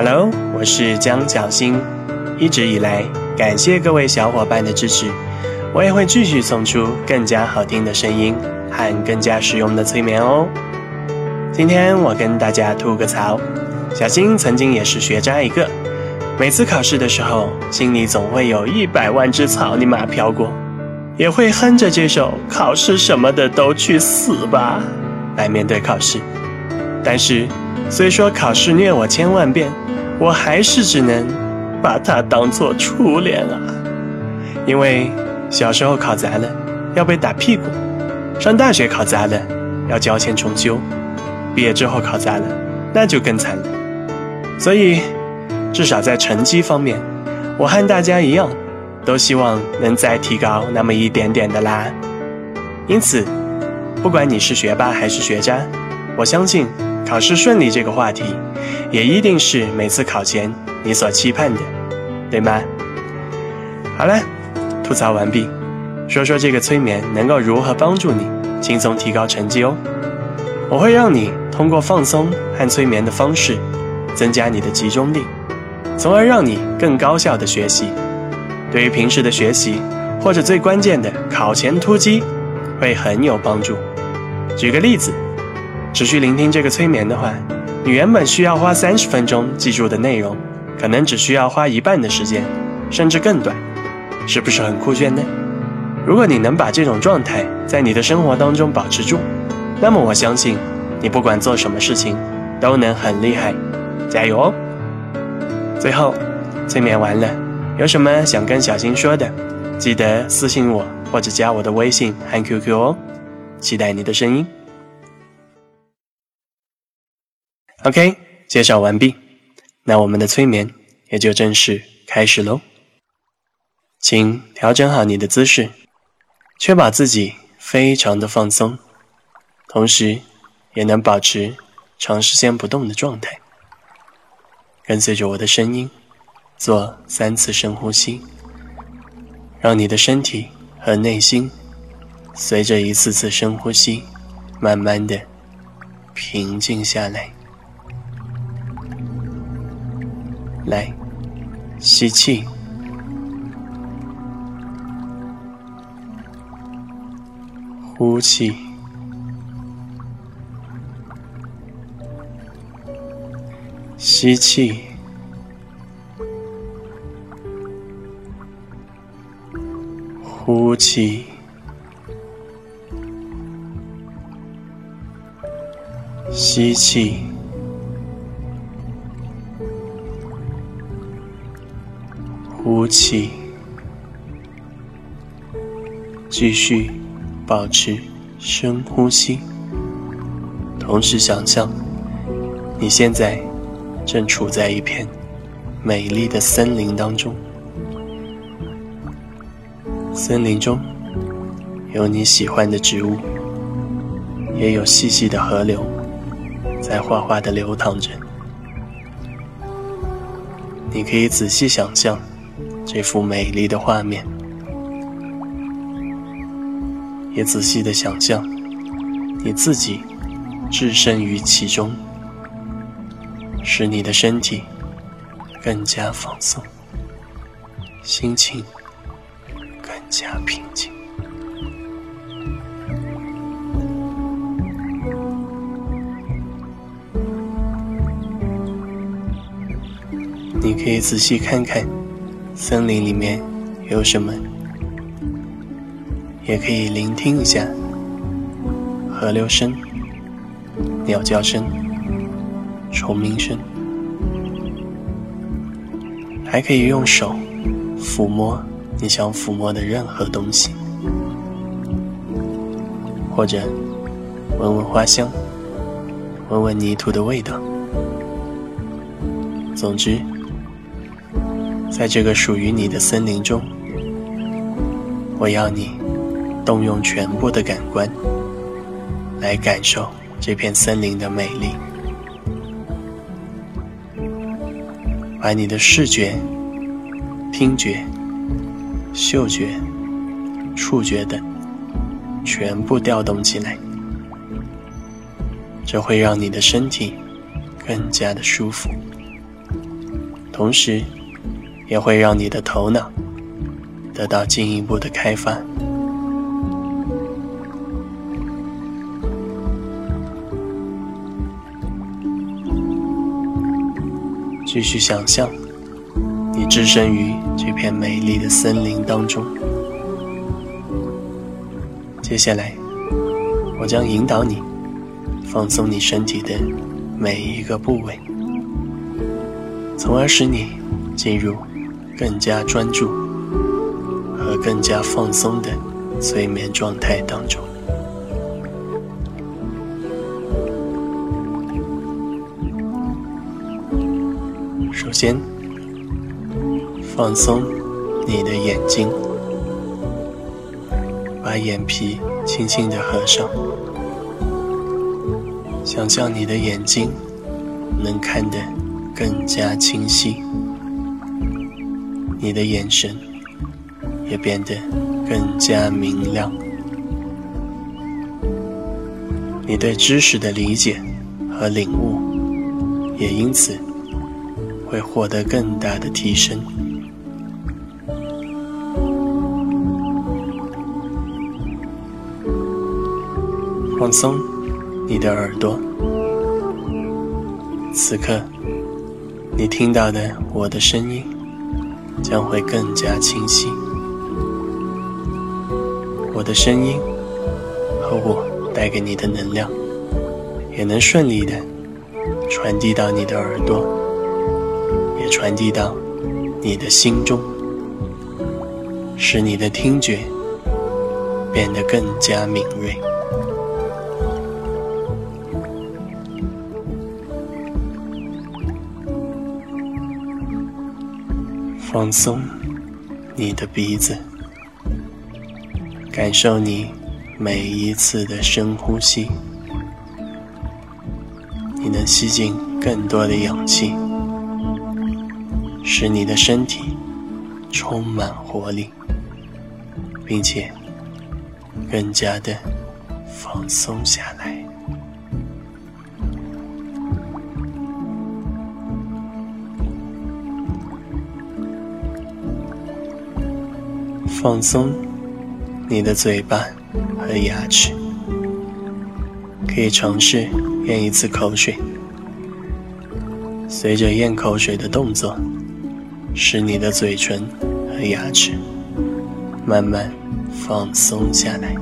Hello，我是江小新。一直以来，感谢各位小伙伴的支持，我也会继续送出更加好听的声音和更加实用的催眠哦。今天我跟大家吐个槽，小新曾经也是学渣一个，每次考试的时候，心里总会有一百万只草泥马飘过，也会哼着这首“考试什么的都去死吧”来面对考试。但是，虽说考试虐我千万遍，我还是只能把它当做初恋啊。因为小时候考砸了，要被打屁股；上大学考砸了，要交钱重修；毕业之后考砸了，那就更惨了。所以，至少在成绩方面，我和大家一样，都希望能再提高那么一点点的啦。因此，不管你是学霸还是学渣，我相信。考试顺利这个话题，也一定是每次考前你所期盼的，对吗？好了，吐槽完毕，说说这个催眠能够如何帮助你轻松提高成绩哦。我会让你通过放松和催眠的方式，增加你的集中力，从而让你更高效的学习。对于平时的学习，或者最关键的考前突击，会很有帮助。举个例子。持续聆听这个催眠的话，你原本需要花三十分钟记住的内容，可能只需要花一半的时间，甚至更短，是不是很酷炫呢？如果你能把这种状态在你的生活当中保持住，那么我相信你不管做什么事情都能很厉害，加油哦！最后，催眠完了，有什么想跟小新说的，记得私信我或者加我的微信和 QQ 哦，期待你的声音。OK，介绍完毕，那我们的催眠也就正式开始喽。请调整好你的姿势，确保自己非常的放松，同时也能保持长时间不动的状态。跟随着我的声音，做三次深呼吸，让你的身体和内心随着一次次深呼吸，慢慢的平静下来。来，吸气，呼气，吸气，呼气，吸气。呼气，继续保持深呼吸，同时想象你现在正处在一片美丽的森林当中。森林中有你喜欢的植物，也有细细的河流在哗哗的流淌着。你可以仔细想象。这幅美丽的画面，也仔细的想象你自己置身于其中，使你的身体更加放松，心情更加平静。你可以仔细看看。森林里面有什么？也可以聆听一下河流声、鸟叫声、虫鸣声，还可以用手抚摸你想抚摸的任何东西，或者闻闻花香，闻闻泥土的味道。总之。在这个属于你的森林中，我要你动用全部的感官来感受这片森林的美丽，把你的视觉、听觉、嗅觉、触觉等全部调动起来，这会让你的身体更加的舒服。同时也会让你的头脑得到进一步的开发。继续想象，你置身于这片美丽的森林当中。接下来，我将引导你放松你身体的每一个部位，从而使你进入更加专注和更加放松的催眠状态当中。首先，放松你的眼睛，把眼皮轻轻的合上，想象你的眼睛能看得更加清晰，你的眼神也变得更加明亮，你对知识的理解和领悟也因此。会获得更大的提升。放松你的耳朵，此刻你听到的我的声音将会更加清晰。我的声音和我带给你的能量，也能顺利的传递到你的耳朵。也传递到你的心中，使你的听觉变得更加敏锐。放松你的鼻子，感受你每一次的深呼吸，你能吸进更多的氧气。使你的身体充满活力，并且更加的放松下来。放松你的嘴巴和牙齿，可以尝试咽一次口水，随着咽口水的动作。使你的嘴唇和牙齿慢慢放松下来，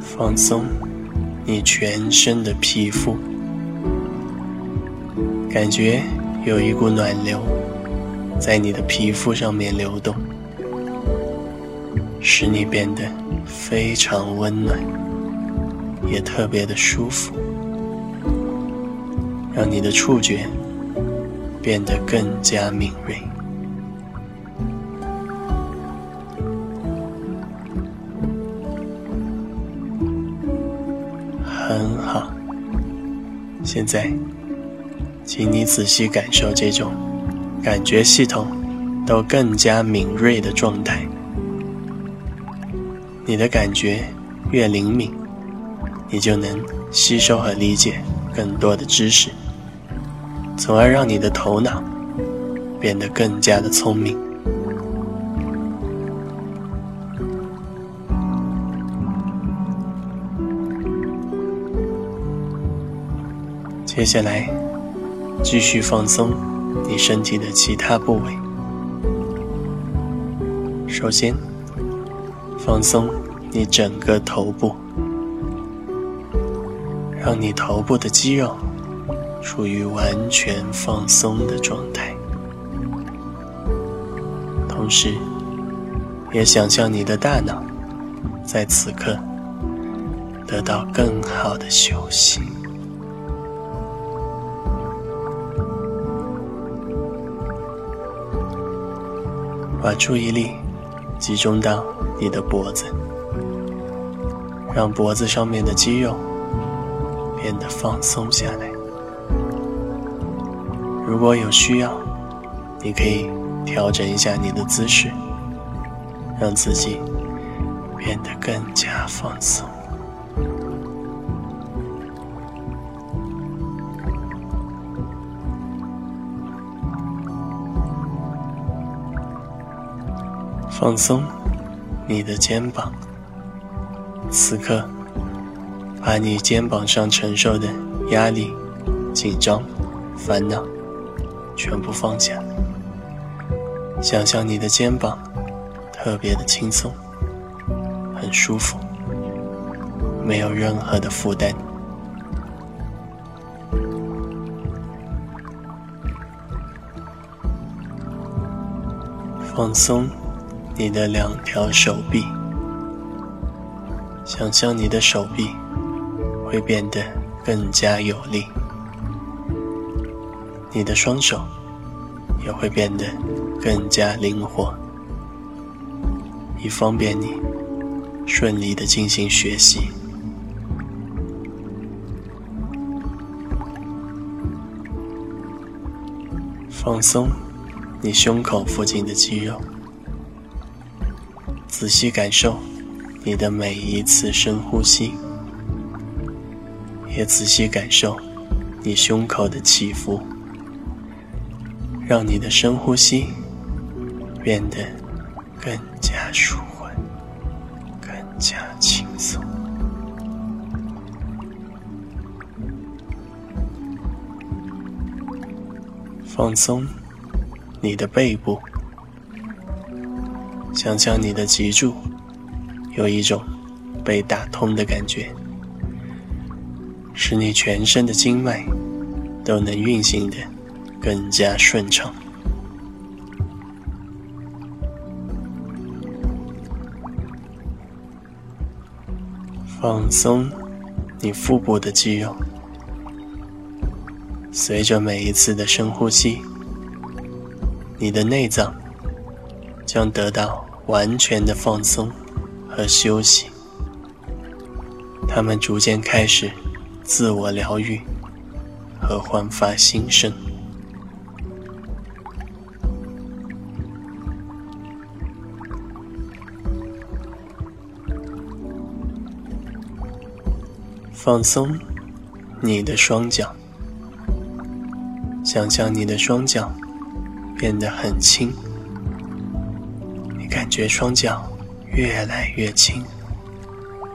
放松你全身的皮肤，感觉有一股暖流在你的皮肤上面流动，使你变得非常温暖，也特别的舒服。让你的触觉变得更加敏锐。很好，现在，请你仔细感受这种感觉系统都更加敏锐的状态。你的感觉越灵敏，你就能吸收和理解更多的知识。从而让你的头脑变得更加的聪明。接下来，继续放松你身体的其他部位。首先，放松你整个头部，让你头部的肌肉。处于完全放松的状态，同时，也想象你的大脑在此刻得到更好的休息。把注意力集中到你的脖子，让脖子上面的肌肉变得放松下来。如果有需要，你可以调整一下你的姿势，让自己变得更加放松。放松你的肩膀。此刻，把你肩膀上承受的压力、紧张、烦恼全部放下。想象你的肩膀特别的轻松，很舒服，没有任何的负担。放松你的两条手臂，想象你的手臂会变得更加有力，你的双手也会变得更加灵活，以方便你顺利的进行学习。放松。你胸口附近的肌肉，仔细感受你的每一次深呼吸，也仔细感受你胸口的起伏，让你的深呼吸变得更加舒缓，更加轻松，放松。你的背部，想象你的脊柱有一种被打通的感觉，使你全身的经脉都能运行的更加顺畅。放松你腹部的肌肉，随着每一次的深呼吸。你的内脏将得到完全的放松和休息，他们逐渐开始自我疗愈和焕发新生。放松你的双脚，想象你的双脚。变得很轻，感觉双脚越来越轻，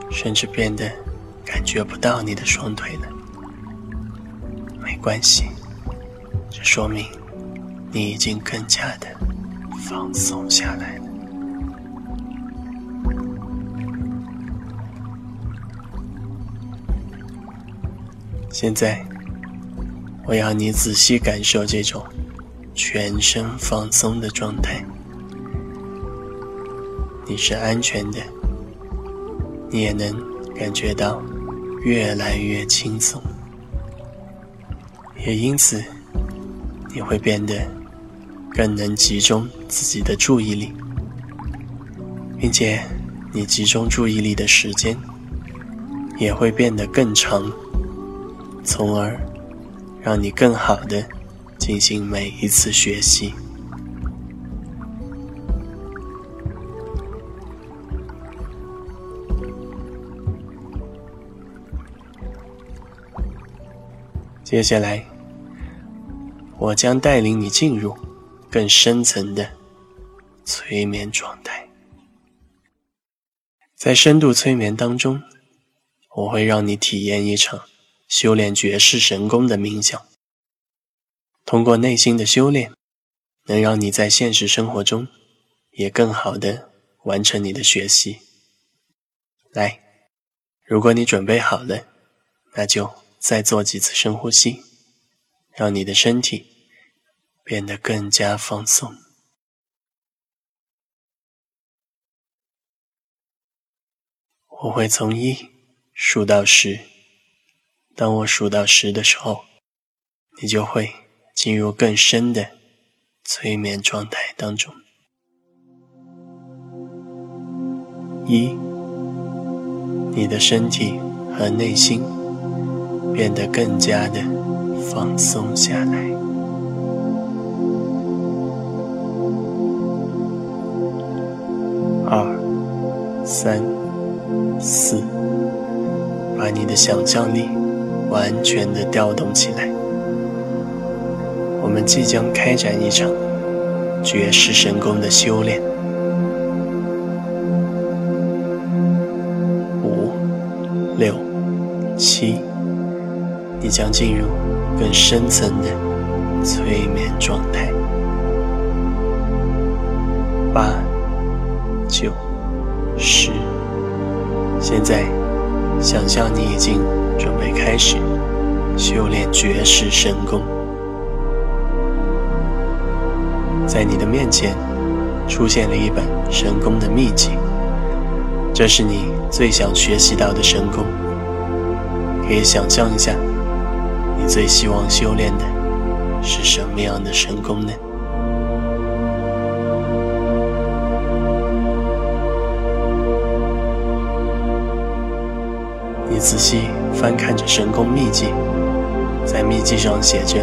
甚至变得感觉不到你的双腿了。没关系，这说明你已经更加的放松下来了。现在，我要你仔细感受这种。全身放松的状态，你是安全的，你也能感觉到越来越轻松，也因此你会变得更能集中自己的注意力，并且你集中注意力的时间也会变得更长，从而让你更好的。进行每一次学习。接下来，我将带领你进入更深层的催眠状态。在深度催眠当中，我会让你体验一场修炼绝世神功的冥想。通过内心的修炼，能让你在现实生活中也更好的完成你的学习。来，如果你准备好了，那就再做几次深呼吸，让你的身体变得更加放松。我会从一数到十，当我数到十的时候，你就会。进入更深的催眠状态当中。一，你的身体和内心变得更加的放松下来。二三四把你的想象力完全的调动起来。我们即将开展一场绝世神功的修炼。五六七你将进入更深层的催眠状态。八、九、十，现在想象你已经准备开始修炼绝世神功，在你的面前出现了一本神功的秘籍，这是你最想学习到的神功。可以想象一下，你最希望修炼的是什么样的神功呢？你仔细翻看着神功秘籍，在秘籍上写着：“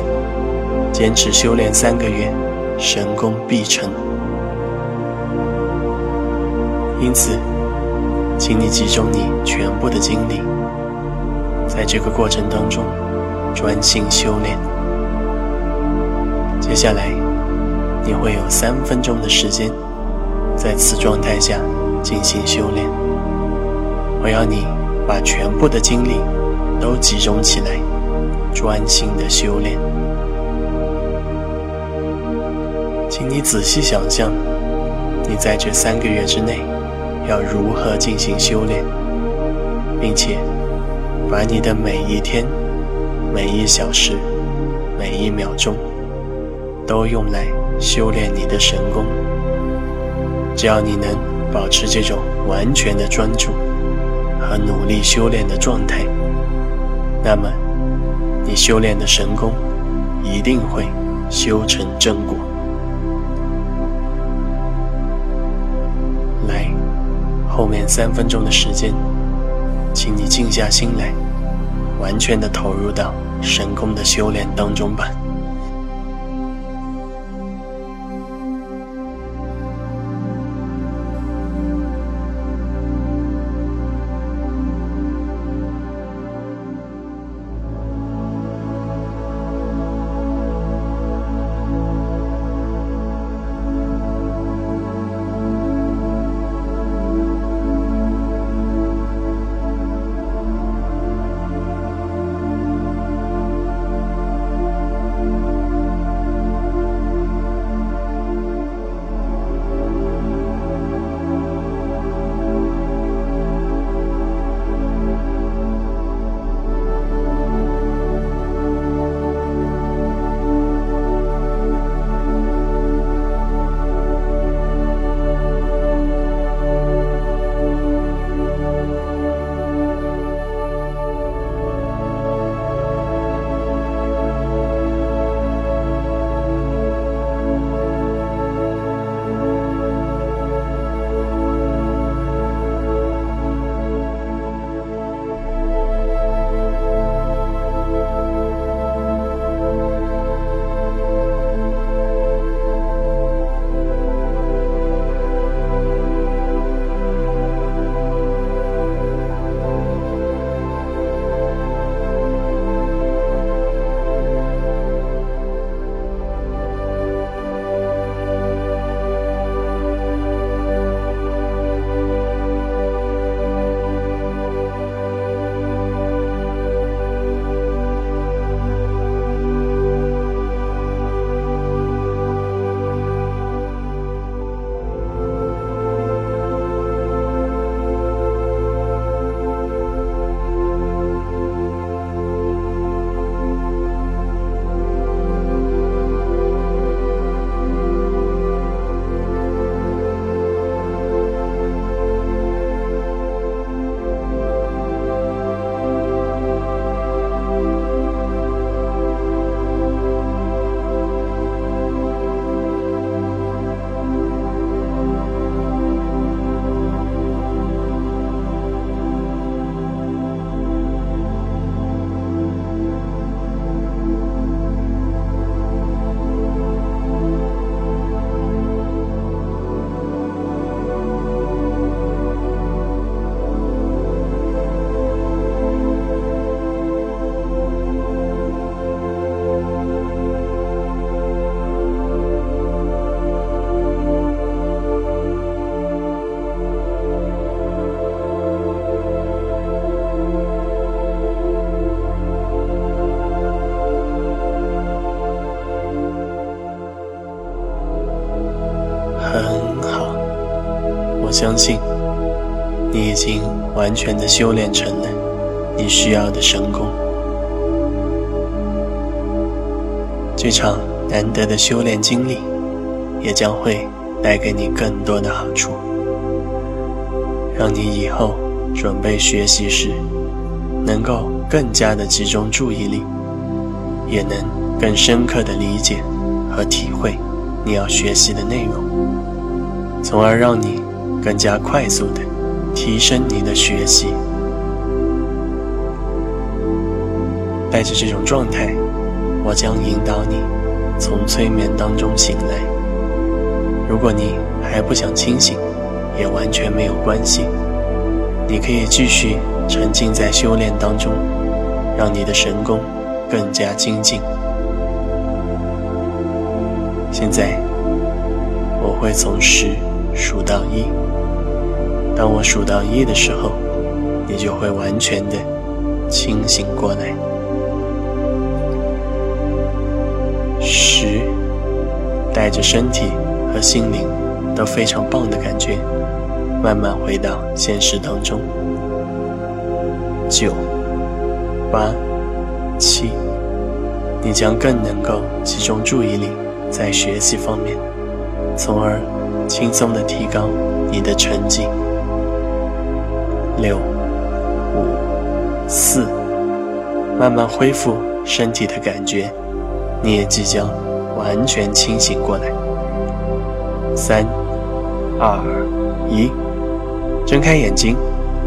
坚持修炼三个月，神功必成。”因此，请你集中你全部的精力，在这个过程当中专心修炼。接下来，你会有三分钟的时间在此状态下进行修炼。我要你。把全部的精力都集中起来，专心的修炼。请你仔细想象，你在这三个月之内要如何进行修炼，并且把你的每一天、每一小时、每一秒钟都用来修炼你的神功。只要你能保持这种完全的专注。和努力修炼的状态，那么你修炼的神功一定会修成正果。来，后面三分钟的时间，请你静下心来，完全的投入到神功的修炼当中吧。相信，你已经完全的修炼成了你需要的神功。这场难得的修炼经历，也将会带给你更多的好处，让你以后准备学习时，能够更加的集中注意力，也能更深刻的理解和体会你要学习的内容，从而让你更加快速的提升你的学习。带着这种状态。我将引导你从催眠当中醒来。如果你还不想清醒，也完全没有关系。你可以继续沉浸在修炼当中，让你的神功更加精进。现在，我会从十数到一。当我数到一的时候，你就会完全的清醒过来。十，带着身体和心灵都非常棒的感觉，慢慢回到现实当中。九，八，七，你将更能够集中注意力在学习方面，从而轻松的提高你的成绩。六，五，四，慢慢恢复身体的感觉。你也即将完全清醒过来。三、二、一，睁开眼睛，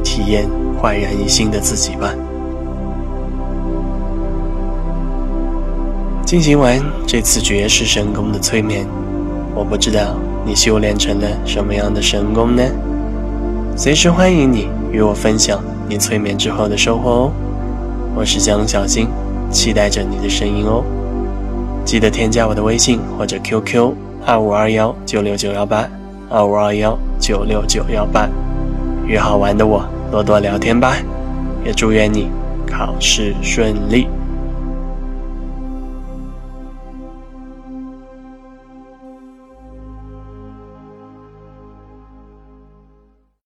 体验焕然一新的自己吧。进行完这次绝世神功的催眠，我不知道你修炼成了什么样的神功呢？随时欢迎你与我分享你催眠之后的收获哦。我是江小新，期待着你的声音哦。记得添加我的微信或者 QQ 二五二幺九六九幺八二五二幺九六九幺八，与好玩的我多多聊天吧。也祝愿你考试顺利。